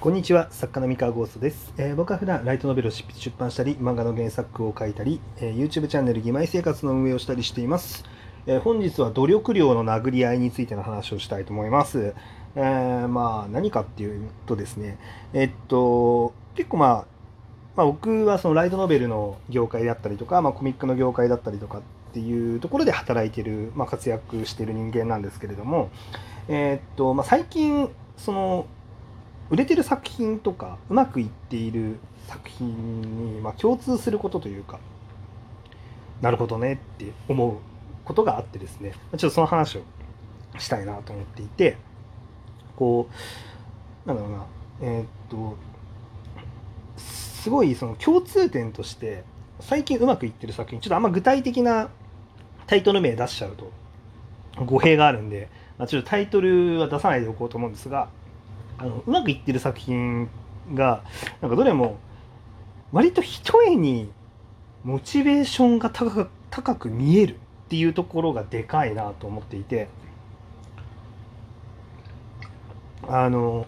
こんにちは作家の三河ゴーストです、えー僕は普段ライトノベルを執筆出版したり漫画の原作を書いたり、えー YouTube チャンネル「義妹生活」の運営をしたりしています、えー本日は努力量の殴り合いについての話をしたいと思います、えーまあ何かっていうとですねえっと結構まあまあ、僕はそのライトノベルの業界だったりとか、まあ、コミックの業界だったりとかっていうところで働いてる、まあ、活躍してる人間なんですけれども、えっとまあ、最近その売れてる作品とかうまくいっている作品に、まあ、共通することというかなるほどねって思うことがあってですね。ちょっとその話をしたいなと思っていてこうなんだろうな。えーっとすごいその共通点として最近うまくいってる作品ちょっとあんま具体的なタイトル名出しちゃうと語弊があるんで、まあ、ちょっとタイトルは出さないでおこうと思うんですがあのうまくいってる作品がなんかどれも割と一重にモチベーションが高く高く見えるっていうところがでかいなと思っていてあの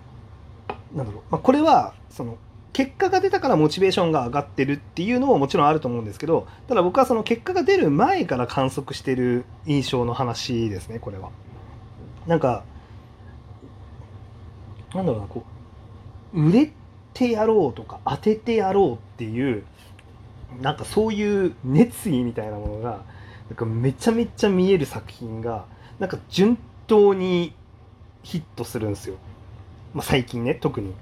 なんだろう、まあ、これはその結果が出たからモチベーションが上がってるっていうのももちろんあると思うんですけどただ僕はその結果が出る前から観測してる印象の話ですねこれは。なんかなんだろうなこう売れてやろうとか当ててやろうっていうなんかそういう熱意みたいなものがなんかめちゃめちゃ見える作品がなんか順当にヒットするんですよ、まあ、最近ね特に。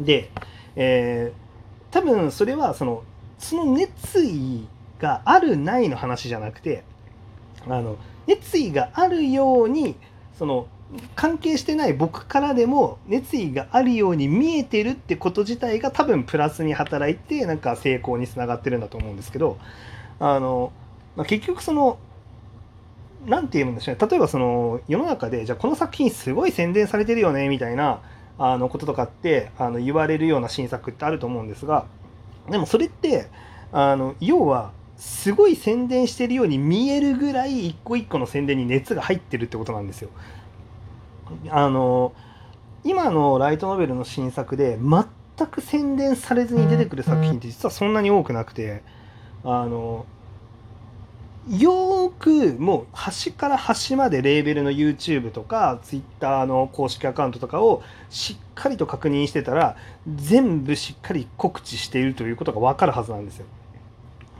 で、えー多分それはそのその熱意があるないの話じゃなくてあの熱意があるようにその関係してない僕からでも熱意があるように見えてるってこと自体が多分プラスに働いてなんか成功につながってるんだと思うんですけどあの、まあ、結局そのなんて言うんでしょうね例えばその世の中でじゃあこの作品すごい宣伝されてるよねみたいなあのこととかってあの言われるような新作ってあると思うんですがでもそれってあの要はすごい宣伝してるように見えるぐらい一個一個の宣伝に熱が入ってるってことなんですよ。あの今のライトノベルの新作で全く宣伝されずに出てくる作品って実はそんなに多くなくてあのよーくもう端から端までレーベルの YouTube とか Twitter の公式アカウントとかをしっかりと確認してたら全部しっかり告知しているということが分かるはずなんですよ。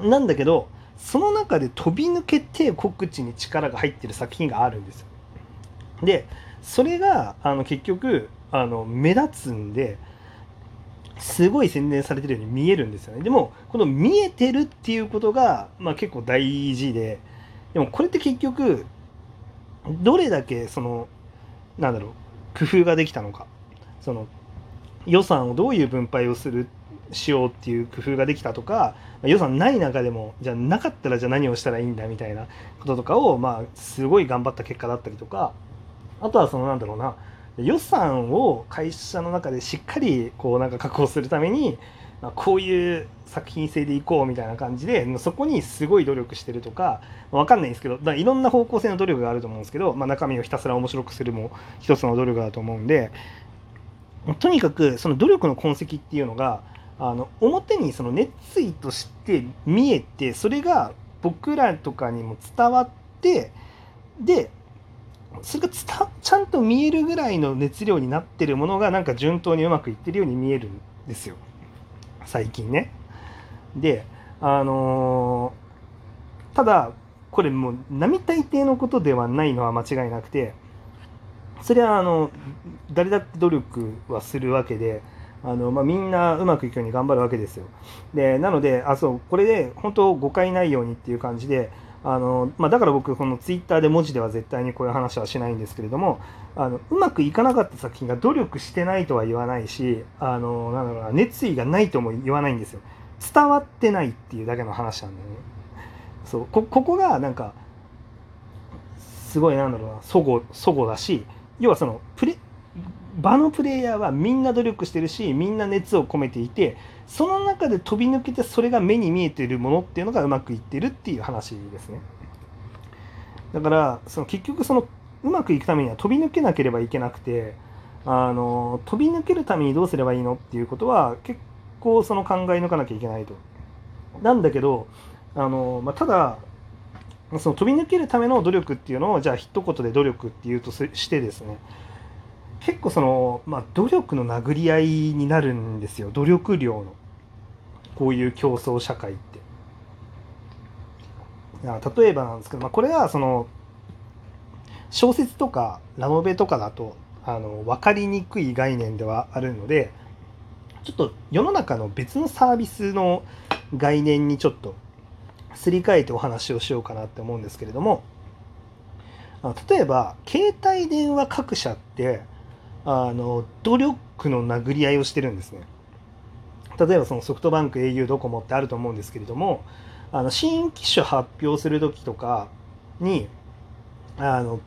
なんだけどその中で飛び抜けて告知に力が入ってる作品があるんですよ。でそれがあの結局あの目立つんですごい宣伝されてるように見えるんですよね。でもこの見えてるっていうことが、まあ、結構大事ででもこれって結局どれだけそのなんだろう工夫ができたのか。その予算をどういう分配をするしようっていう工夫ができたとか予算ない中でもじゃあなかったらじゃあ何をしたらいいんだみたいなこととかをまあすごい頑張った結果だったりとかあとはそのなんだろうな予算を会社の中でしっかりこうなんか確保するためにまあこういう作品性でいこうみたいな感じでそこにすごい努力してるとかわかんないんですけどだいろんな方向性の努力があると思うんですけど、まあ、中身をひたすら面白くするも一つの努力だと思うんでとにかくその努力の痕跡っていうのがあの表にその熱意として見えてそれが僕らとかにも伝わってでそれがちゃんと見えるぐらいの熱量になってるものがなんか順当にうまくいってるように見えるんですよ最近ね。であのーただこれもう並大抵のことではないのは間違いなくてそれはあの誰だって努力はするわけであの、まあ、みんなうまくいくように頑張るわけですよ。でなのであそうこれで本当誤解ないようにっていう感じであの、まあ、だから僕このツイッターで文字では絶対にこういう話はしないんですけれどもあのうまくいかなかった作品が努力してないとは言わないしあのなんだろうな熱意がないとも言わないんですよ。伝わってないっていうだけの話なんだよね。そうこここがなんかすごいなんだろうなそごそごだし要はそのプレ場のプレイヤーはみんな努力してるしみんな熱を込めていてその中で飛び抜けてそれが目に見えてるものっていうのがうまくいってるっていう話ですねだからその結局そのうまくいくためには飛び抜けなければいけなくてあの飛び抜けるためにどうすればいいのっていうことは結構その考え抜かなきゃいけないと。なんだけどあの、まあ、ただその飛び抜けるための努力っていうのをじゃあ一言で努力っていうとしてですね結構その、まあ、努力の殴り合いになるんですよ努力量のこういう競争社会って。例えばなんですけど、まあ、これはその小説とかラノベとかだとあの分かりにくい概念ではあるのでちょっと世の中の別のサービスの概念にちょっとすり替えてお話をしようかなって思うんですけれども例えば携帯電話各社ってあの努力の殴り合いをしてるんですね。例えばそのソフトバンク au ドコモってあると思うんですけれどもあの新機種発表する時とかにあの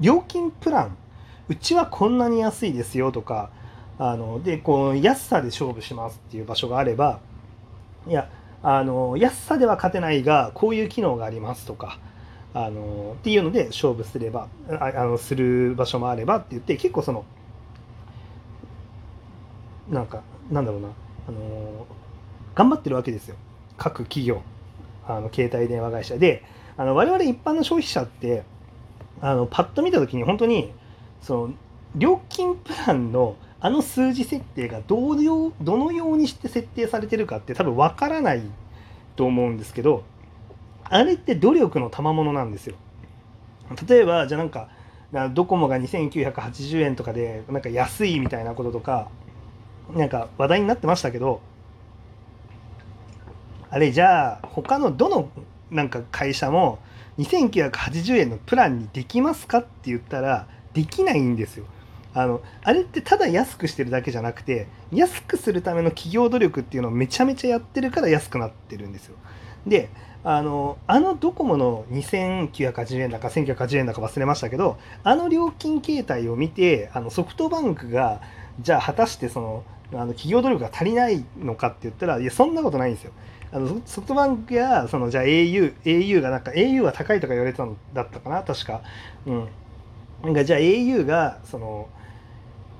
料金プランうちはこんなに安いですよとかあのでこう安さで勝負しますっていう場所があればいやあの安さでは勝てないがこういう機能がありますとかあのっていうので勝負すればあのする場所もあればって言って結構そのなんかなんだろうな。あの頑張ってるわけですよ。各企業。あの携帯電話会社。であの我々一般の消費者ってあのパッと見た時に本当にその料金プランのあの数字設定がどうどのようにして設定されてるかって多分わからないと思うんですけどあれって努力の賜物なんですよ。例えばじゃあなんかドコモが2980円とかでなんか安いみたいなこととかなんか話題になってましたけどあれじゃあ他のどのなんか会社も2980円のプランにできますかって言ったらできないんですよ。あのあれってただ安くしてるだけじゃなくて安くするための企業努力っていうのをめちゃめちゃやってるから安くなってるんですよ。であのあのドコモの2980円だか1980円だか忘れましたけどあの料金形態を見てあのソフトバンクがじゃあ果たしてそのあの企業努力が足りないのかって言ったらいやそんなことないんですよ。あのソフトバンクやそのじゃあ au, au がなんか au は高いとか言われてたんだったかな確か。うん。なんかじゃあ au がその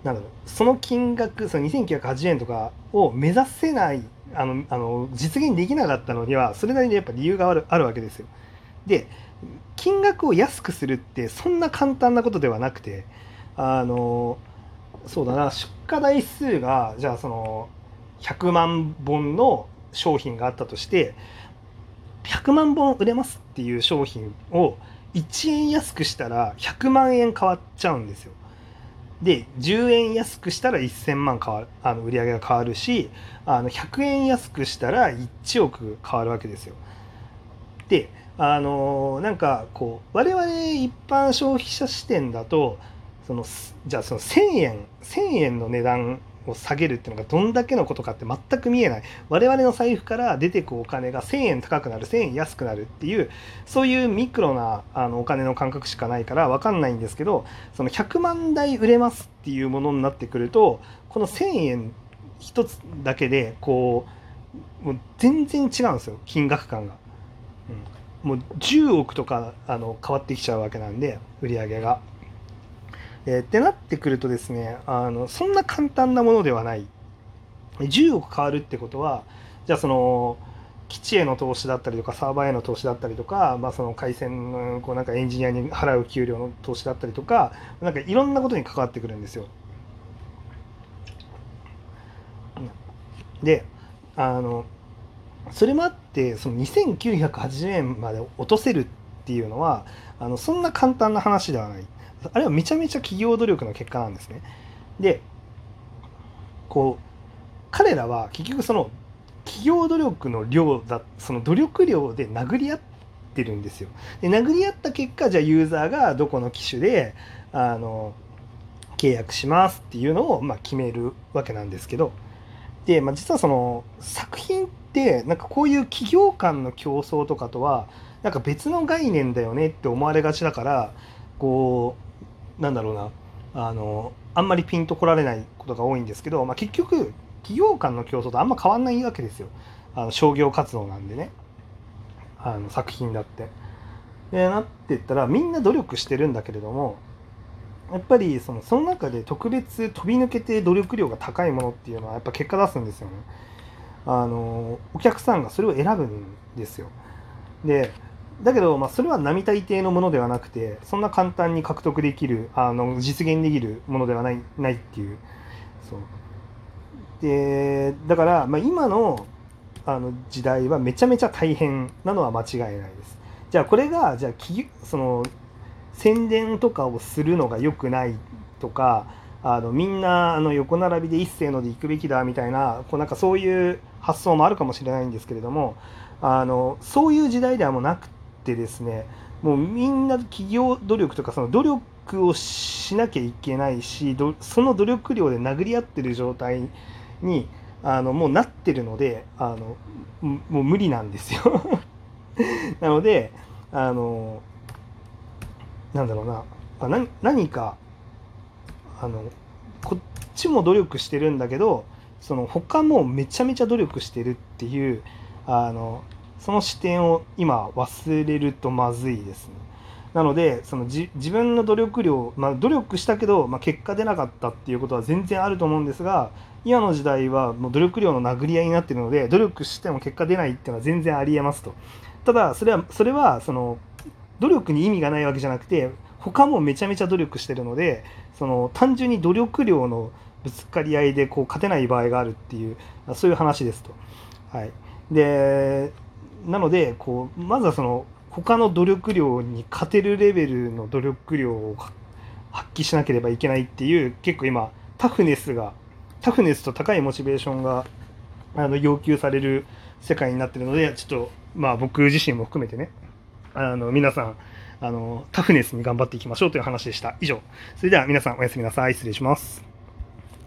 なんだろうその金額その2980円とかを目指せないあのあの実現できなかったのにはそれなりにやっぱ理由があるあるわけですよ。で金額を安くするってそんな簡単なことではなくてあのそうだな出荷台数がじゃあその100万本の商品があったとして100万本売れますっていう商品を1円安くしたら100万円変わっちゃうんですよ。で10円安くしたら1000万変わるあの売り上げが変わるしあの100円安くしたら1億変わるわけですよ。であのなんかこう我々一般消費者視点だとそのじゃあその1000円1000円の値段を下げるっていうのがどんだけのことかって全く見えない我々の財布から出てくお金が1000円高くなる1000円安くなるっていうそういうミクロなあのお金の感覚しかないから分かんないんですけどその100万台売れますっていうものになってくるとこの1000円一つだけでこうもう全然違うんですよ金額感が。うん、もう10億とかあの変わってきちゃうわけなんで売り上げが。えー、ってなってくるとですねあのそんな簡単なものではない10億変わるってことはじゃあその基地への投資だったりとかサーバーへの投資だったりとか、まあ、その回線のこうなんかエンジニアに払う給料の投資だったりとかなんかいろんなことに関わってくるんですよ。であのそれもあってその2980円まで落とせるっっていうのはあのそんな簡単な話ではない。あれはめちゃめちゃ企業努力の結果なんですね。でこう彼らは結局その企業努力の量だその努力量で殴り合ってるんですよ。で殴り合った結果じゃあユーザーがどこの機種であの契約しますっていうのを、まあ、決めるわけなんですけどで、まあ、実はその作品ってなんかこういう企業間の競争とかとはなんか別の概念だよねって思われがちだからこうなんだろうなあのあんまりピンとこられないことが多いんですけど、まあ、結局企業間の競争とあんま変わんないわけですよあの商業活動なんでねあの作品だって。でなってったらみんな努力してるんだけれどもやっぱりそのその中で特別飛び抜けて努力量が高いものっていうのはやっぱ結果出すんですよね。あのお客さんがそれを選ぶんですよ。でだけど、まあ、それは並大抵のものではなくてそんな簡単に獲得できるあの実現できるものではないないっていうそうでだから、まあ、今のあの時代はめちゃめちゃ大変なのは間違いないです。じゃあこれがじゃあその宣伝とかをするのが良くないとかあのみんなあの横並びで一斉ので行くべきだみたいなこうなんかそういう発想もあるかもしれないんですけれどもあのそういう時代ではもうなくてですねもうみんな企業努力とかその努力をしなきゃいけないしその努力量で殴り合ってる状態にあのもうなってるのであのもう無理なんですよ。なのであのなんだろうな何何かあのこっちも努力してるんだけどその他もめちゃめちゃ努力してるっていうあのその視点を今忘れるとまずいですね。なのでその自分の努力量、まあ、努力したけど、まあ、結果出なかったっていうことは全然あると思うんですが今の時代はもう努力量の殴り合いになってるので努力しても結果出ないっていうのは全然ありえますと。ただそれはそれはその努力に意味がないわけじゃなくて他もめちゃめちゃ努力してるのでその単純に努力量のぶつかり合いでこう勝てない場合があるっていうそういう話ですと。はい、でなのでこうまずはその他の努力量に勝てるレベルの努力量を発揮しなければいけないっていう結構今タフネスがタフネスと高いモチベーションがあの要求される世界になってるのでちょっとまあ僕自身も含めてねあの皆さんあのタフネスに頑張っていきましょうという話でした。以上。それでは皆さんおやすみなさい。失礼します。